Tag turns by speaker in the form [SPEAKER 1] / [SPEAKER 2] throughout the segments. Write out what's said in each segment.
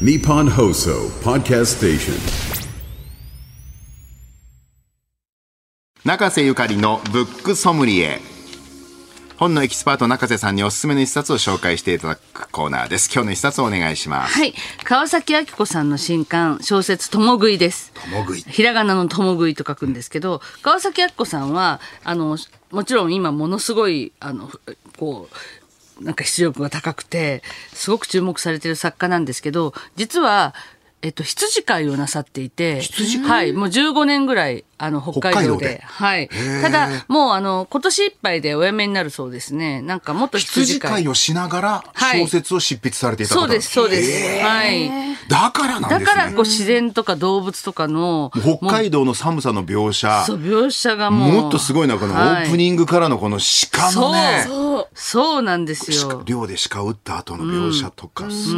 [SPEAKER 1] Nippon Hoso Podcast Station.
[SPEAKER 2] 中瀬ゆかりのブックソムリエ本のエキスパート中瀬さんにおすすめの一冊を紹介していただくコーナーです今日の一冊をお願いします
[SPEAKER 3] はい。川崎明子さんの新刊、小説、とも食いです。
[SPEAKER 2] 共食い
[SPEAKER 3] ひらがなのとも食いと書くんですけど、川崎明子さんは、あの、もちろん今ものすごい、あの、こう、なんか出力が高くて、すごく注目されてる作家なんですけど、実は、えっと、羊飼いをなさっていて、はい、もう15年ぐらい、あの、北海道で。
[SPEAKER 2] 道で？
[SPEAKER 3] はい。ただ、もう、あの、今年いっぱいでお辞めになるそうですね。なんか、もっと羊飼い。
[SPEAKER 2] をしながら
[SPEAKER 3] はい
[SPEAKER 2] 小説を執筆されていた方
[SPEAKER 3] そうです、そうです。はい。
[SPEAKER 2] だからなんですね
[SPEAKER 3] だからこう自然とか動物とかの
[SPEAKER 2] 北海道の寒さの描写
[SPEAKER 3] そう描写がもう
[SPEAKER 2] もっとすごいのはこのオ
[SPEAKER 3] はい
[SPEAKER 2] ープニングからのこの鹿のね、
[SPEAKER 3] そうそうなんですよ。
[SPEAKER 2] 猟で鹿を撃った後の描写とかす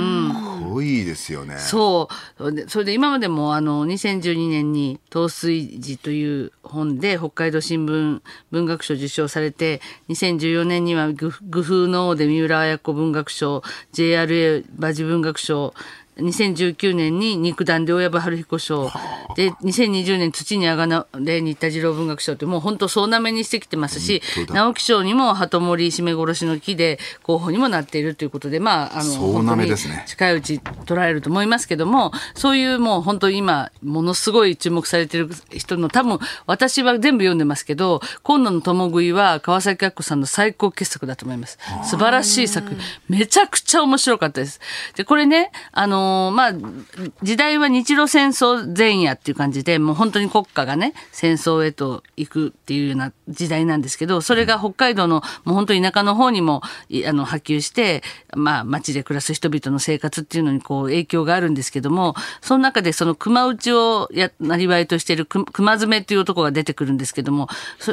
[SPEAKER 2] ごいですよね、
[SPEAKER 3] そう。でそれで今までもあの2012年に「東水寺」という本で北海道新聞文学賞受賞されて2014年には愚愚風の王で三浦綾子文学賞 JRA 馬事文学賞2019年に肉弾で親部春彦賞。で2020年土にあがなれ新田次郎文学賞ってもう本当総なめにしてきてますし直木賞にも鳩森締め殺しの木で候補にもなっているということでまああの本当に近いうち捉えると思いますけどもそういうもう本当に今ものすごい注目されてる人の多分私は全部読んでますけど今度の共食いは川崎明子さんの最高傑作だと思います。素晴らしい作。品めちゃくちゃ面白かったです。でこれねあのーまあ時代は日露戦争前夜っていう感じでもう本当に国家がね戦争へと行くっていうような時代なんですけどそれが北海道のもう本当田舎の方にもあの波及してまあ町で暮らす人々の生活っていうのにこう影響があるんですけどもその中でその熊打ちをやなりわいとしている熊詰っていう男が出てくるんですけども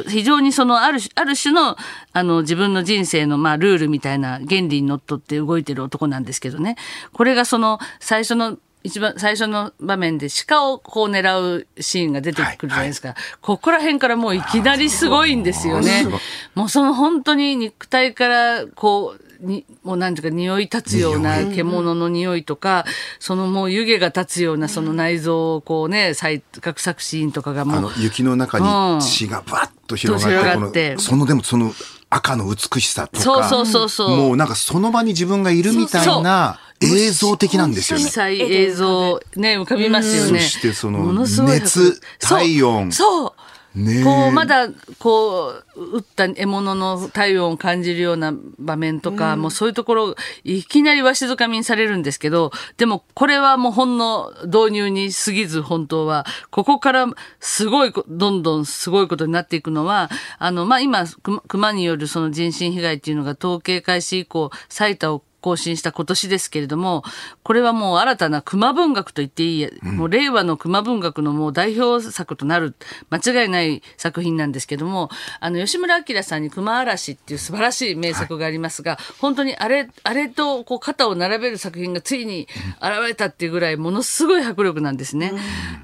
[SPEAKER 3] 非常にそのあるある種のあの自分の人生のまあルールみたいな原理にのっとって動いてる男なんですけどね。これがその最初の一番最初の場面で鹿をこう狙うシーンが出てくるじゃないですか、ここら辺からもういきなりすごいんですよね。もうその本当に肉体からこうにもうなんていうか匂い立つような獣の匂いとか、そのもう湯気が立つようなその内臓をこうね再覚作シーンとかが
[SPEAKER 2] あ
[SPEAKER 3] もう
[SPEAKER 2] の雪の中に血がバッと広がって,、
[SPEAKER 3] 広がって。
[SPEAKER 2] このそのでもその赤の美しさとか
[SPEAKER 3] そうそうそうそう。
[SPEAKER 2] もうなんかその場に自分がいるみたいな映像的なんですよね。
[SPEAKER 3] 実。際映像ね浮かびますよね。
[SPEAKER 2] そしてその
[SPEAKER 3] ものすごい
[SPEAKER 2] 熱
[SPEAKER 3] そう
[SPEAKER 2] 体温。
[SPEAKER 3] そう。
[SPEAKER 2] ねえ。
[SPEAKER 3] こうまだこう打った獲物の体温を感じるような場面とか、もうそういうところいきなりわしづかみにされるんですけどでもこれはもうほんの導入に過ぎず本当はここからすごいこどんどんすごいことになっていくのはあの、まあ、今熊熊によるその人身被害っていうのが統計開始以降最多を更新した今年ですけれども、これはもう新たな熊文学と言っていい、もう令和の熊文学のもう代表作となる、間違いない作品なんですけども、あの、吉村明さんに熊嵐っていう素晴らしい名作がありますが、本当にあれ、あれとこう肩を並べる作品がついに現れたっていうぐらい、ものすごい迫力なんですね。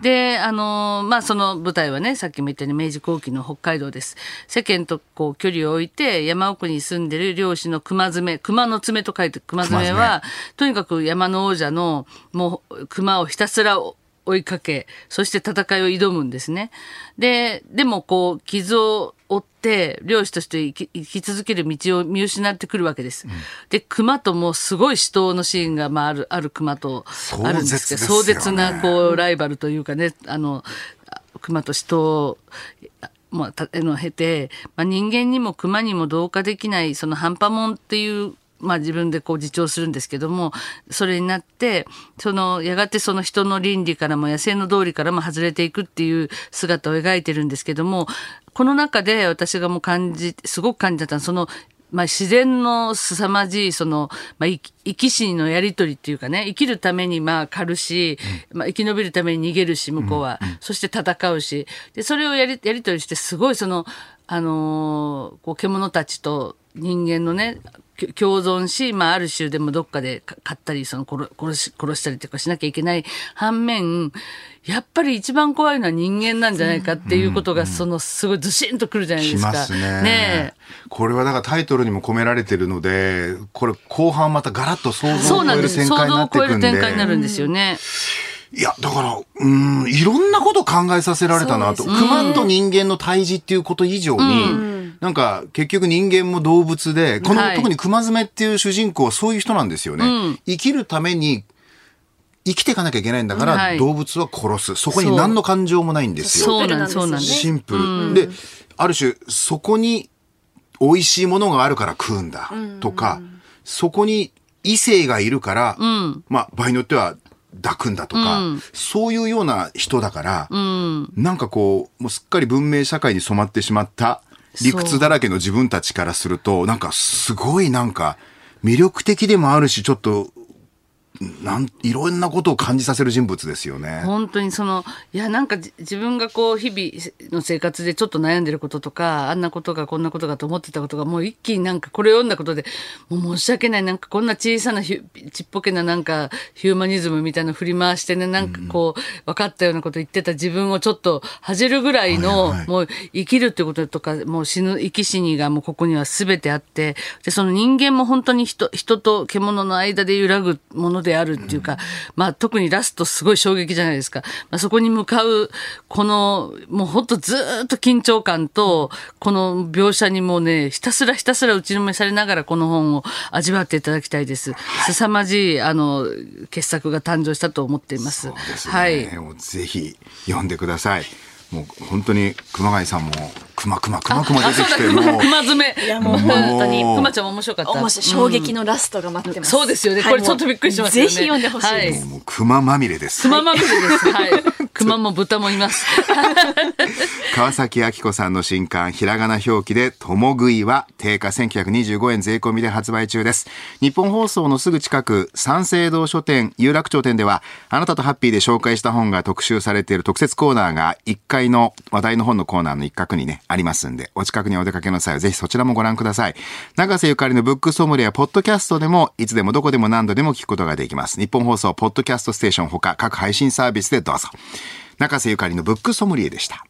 [SPEAKER 3] で、あの、まあ、その舞台はね、さっきも言ったように明治後期の北海道です。世間とこう距離を置いて、山奥に住んでる漁師の熊爪、熊の爪と書いて熊爪は、とにかく山の王者のもう熊をひたすら追いかけ、そして戦いを挑むんですね。で、でもこう、傷を負って、漁師として生き生き続ける道を見失ってくるわけです。で、熊ともうすごい死闘のシーンが、まあ、ある、ある熊とあるんですけど、壮
[SPEAKER 2] 壮絶ね
[SPEAKER 3] 絶な、こう、ライバルというかね、あの、熊と死闘を、まあ、たの経て、まあ、人間にも熊にも同化できないその半端もんっていう、まあ、自分でこう自重するんですけどもそれになってそのやがてその人の倫理からも野生の道理からも外れていくっていう姿を描いてるんですけどもこの中で私がもう感じすごく感じたのはそのまあ、自然の凄まじいその、まあ、生き死にのやり取りっていうかね生きるためにまあ狩るし、まあ、生き延びるために逃げるし向こうは、そして戦うし。でそれをやりやり取りしてすごいその、あのーこう獣たちと人間のね共存し、まあ、ある種でもどっかでか買ったりその殺殺し殺したりとかしなきゃいけない反面やっぱり一番怖いのは人間なんじゃないかっていうことが、そのすごいずしんとくるじゃないで
[SPEAKER 2] き
[SPEAKER 3] すか。
[SPEAKER 2] ますね。
[SPEAKER 3] ね
[SPEAKER 2] これはだからタイトルにも込められてるのでこれ後半またガラッと想
[SPEAKER 3] え
[SPEAKER 2] 像を超。える展開に
[SPEAKER 3] 想像を超え
[SPEAKER 2] なっていくんで。
[SPEAKER 3] る展開になるんですよね。
[SPEAKER 2] いやだからうんいろんなこと考えさせられたなと、熊と人間の対峙っていうこと以上に、なんか結局人間も動物でこの、
[SPEAKER 3] はい
[SPEAKER 2] 特に熊爪っていう主人公はそういう人なんですよね、生きるために生きていかなきゃいけないんだから、
[SPEAKER 3] はい。
[SPEAKER 2] 動物は殺す。そこに何の感情もないんですよ。
[SPEAKER 3] そうなん
[SPEAKER 4] ですよね
[SPEAKER 3] そうなんです。
[SPEAKER 2] シンプル、である種そこに美味しいものがあるから食うんだとか、そこに異性がいるから、まあ場合によっては抱くんだとか、そういうような人だから、なんかこうもうすっかり文明社会に染まってしまった理屈だらけの自分たちからするとなんかすごいなんか魅力的でもあるしちょっとなんいろんなことを感じさせる人物ですよね。
[SPEAKER 3] 本当にそのいやなんかじ自分がこう日々の生活でちょっと悩んでることとかあんなことがこんなことがと思ってたことがもう一気になんかこれを読んだことでもう申し訳ないなんかこんな小さなちっぽけななんかヒューマニズムみたいなの振り回してねなんかこう分かったようなこと言ってた自分をちょっと恥じるぐらいの、
[SPEAKER 2] はいはい
[SPEAKER 3] もう生きるってこととかもう死ぬ生き死にがもうここには全てあってでその人間も本当に人人と獣の間で揺らぐものであるっていうか、まあ特にラストすごい衝撃じゃないですか、まあ、そこに向かうこのもう本当ずーっと緊張感とこの描写にもうねひたすらひたすら打ちのめされながらこの本を味わっていただきたいです。凄まじいあの傑作が誕生したと思っています。
[SPEAKER 2] すね。
[SPEAKER 3] はい。
[SPEAKER 2] ぜひ読んでください。もう本当に熊谷さんも熊熊熊熊出てきてもう
[SPEAKER 3] 熊爪。
[SPEAKER 4] いやもう本当に
[SPEAKER 2] もう
[SPEAKER 3] 熊ちゃんも面白かった。
[SPEAKER 4] 衝撃のラストが待ってます、
[SPEAKER 3] そうですよね
[SPEAKER 4] はい
[SPEAKER 3] これちょっとびっくりしますよね
[SPEAKER 4] ぜひ読んでほしいです、
[SPEAKER 3] はい
[SPEAKER 2] もう熊まみれです。
[SPEAKER 3] 熊まみれです。はい。熊も豚もいます。
[SPEAKER 2] 川崎明子さんの新刊ひらがな表記で「ともぐい」は定価1925円税込みで発売中です日本放送のすぐ近く三省堂書店有楽町店ではあなたとハッピーで紹介した本が特集されている特設コーナーが1階の話題の本のコーナーの一角にねありますんでお近くにお出かけの際はぜひそちらもご覧ください。永瀬ゆかりのブックソムリエやポッドキャストでもいつでもどこでも何度でも聞くことができます。日本放送ポッドキャストステーションほか各配信サービスでどうぞ。中瀬ゆかりのブックソムリエでした。